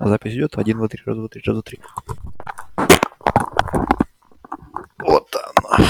а запись идет. один два три раз два три раз два три вот она.